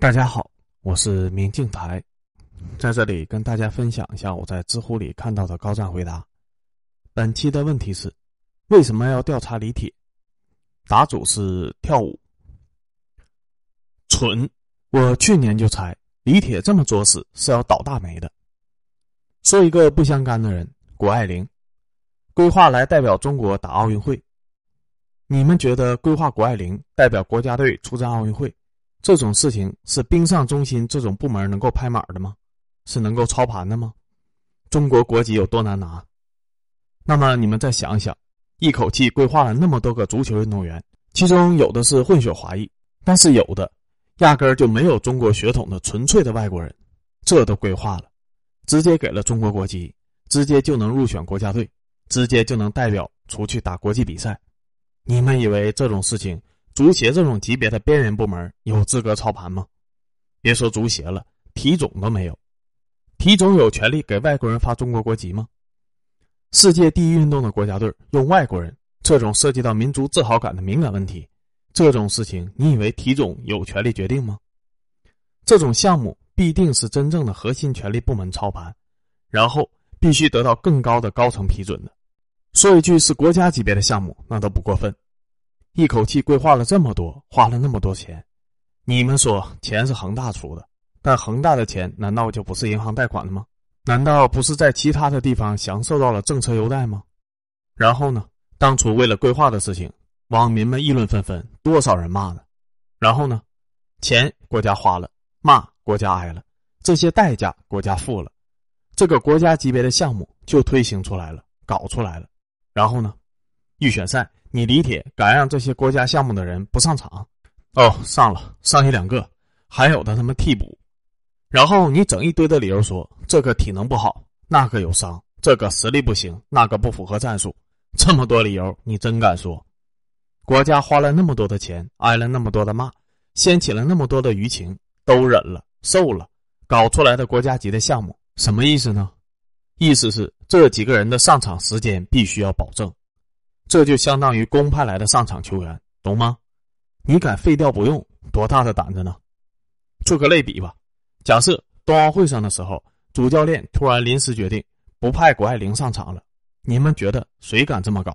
大家好，我是明镜台，在这里跟大家分享一下我在知乎里看到的高赞回答。本期的问题是：为什么要调查李铁？答主是跳舞。蠢！我去年就猜李铁这么作死是要倒大霉的。说一个不相干的人，谷爱凌，规划来代表中国打奥运会。你们觉得规划谷爱凌代表国家队出战奥运会？这种事情是冰上中心这种部门能够拍马的吗？是能够操盘的吗？中国国籍有多难拿？那么你们再想想，一口气规划了那么多个足球运动员，其中有的是混血华裔，但是有的压根儿就没有中国血统的纯粹的外国人，这都规划了，直接给了中国国籍，直接就能入选国家队，直接就能代表出去打国际比赛。你们以为这种事情？足协这种级别的边缘部门有资格操盘吗？别说足协了，体总都没有。体总有权利给外国人发中国国籍吗？世界第一运动的国家队用外国人，这种涉及到民族自豪感的敏感问题，这种事情你以为体总有权利决定吗？这种项目必定是真正的核心权力部门操盘，然后必须得到更高的高层批准的。说一句是国家级别的项目，那都不过分。一口气规划了这么多，花了那么多钱，你们说钱是恒大出的，但恒大的钱难道就不是银行贷款的吗？难道不是在其他的地方享受到了政策优待吗？然后呢？当初为了规划的事情，网民们议论纷纷，多少人骂呢？然后呢？钱国家花了，骂国家挨了，这些代价国家付了，这个国家级别的项目就推行出来了，搞出来了。然后呢？预选赛。你李铁敢让这些国家项目的人不上场？哦，上了，上一两个，还有的他妈替补。然后你整一堆的理由说这个体能不好，那个有伤，这个实力不行，那个不符合战术。这么多理由，你真敢说？国家花了那么多的钱，挨了那么多的骂，掀起了那么多的舆情，都忍了，受了，搞出来的国家级的项目，什么意思呢？意思是这几个人的上场时间必须要保证。这就相当于公派来的上场球员，懂吗？你敢废掉不用，多大的胆子呢？做个类比吧，假设冬奥会上的时候，主教练突然临时决定不派谷爱凌上场了，你们觉得谁敢这么搞？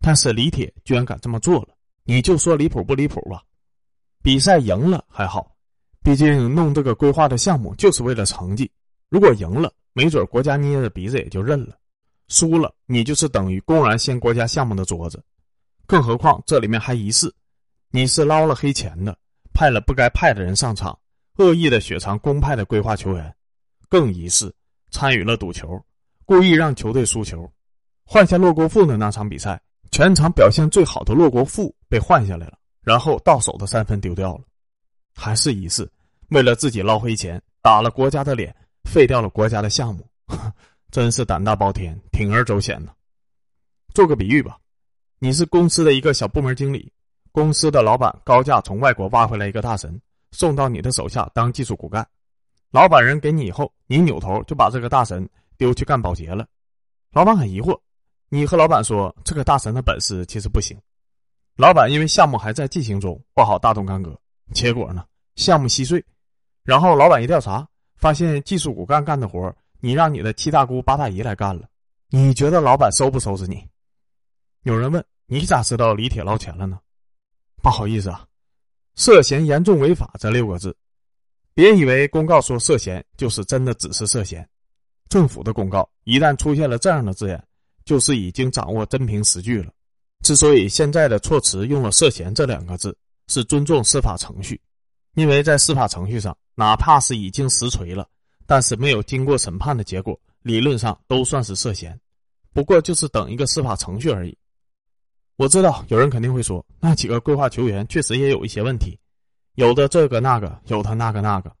但是李铁居然敢这么做了，你就说离谱不离谱吧？比赛赢了还好，毕竟弄这个规划的项目就是为了成绩。如果赢了，没准国家捏着鼻子也就认了。输了，你就是等于公然掀国家项目的桌子，更何况这里面还疑似你是捞了黑钱的，派了不该派的人上场，恶意的雪藏公派的规划球员，更疑似参与了赌球，故意让球队输球，换下洛国富的那场比赛，全场表现最好的洛国富被换下来了，然后到手的三分丢掉了，还是疑似为了自己捞黑钱，打了国家的脸，废掉了国家的项目。真是胆大包天，铤而走险呢。做个比喻吧，你是公司的一个小部门经理，公司的老板高价从外国挖回来一个大神，送到你的手下当技术骨干。老板人给你以后，你扭头就把这个大神丢去干保洁了。老板很疑惑，你和老板说这个大神的本事其实不行。老板因为项目还在进行中，不好大动干戈。结果呢，项目稀碎。然后老板一调查，发现技术骨干干的活你让你的七大姑八大姨来干了，你觉得老板收不收拾你？有人问你咋知道李铁捞钱了呢？不好意思啊，涉嫌严重违法这六个字，别以为公告说涉嫌就是真的只是涉嫌。政府的公告一旦出现了这样的字眼，就是已经掌握真凭实据了。之所以现在的措辞用了涉嫌这两个字，是尊重司法程序，因为在司法程序上，哪怕是已经实锤了。但是没有经过审判的结果，理论上都算是涉嫌，不过就是等一个司法程序而已。我知道有人肯定会说，那几个规划球员确实也有一些问题，有的这个那个，有的那个那个，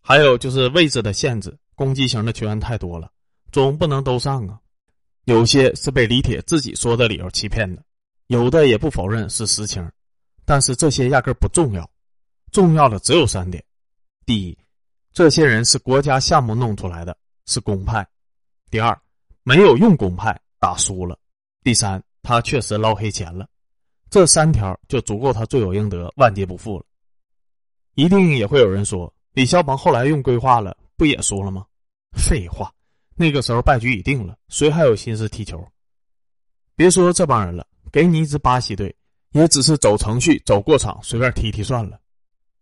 还有就是位置的限制，攻击型的球员太多了，总不能都上啊。有些是被李铁自己说的理由欺骗的，有的也不否认是实情，但是这些压根不重要，重要的只有三点：第一。这些人是国家项目弄出来的，是公派。第二，没有用公派打输了。第三，他确实捞黑钱了。这三条就足够他罪有应得、万劫不复了。一定也会有人说，李霄鹏后来用规划了，不也输了吗？废话，那个时候败局已定了，谁还有心思踢球？别说这帮人了，给你一支巴西队，也只是走程序、走过场，随便踢踢算了。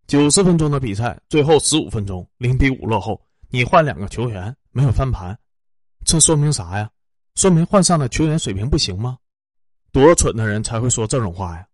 九十分钟的比赛，最后十五分钟零比五落后，你换两个球员没有翻盘，这说明啥呀？说明换上的球员水平不行吗？多蠢的人才会说这种话呀！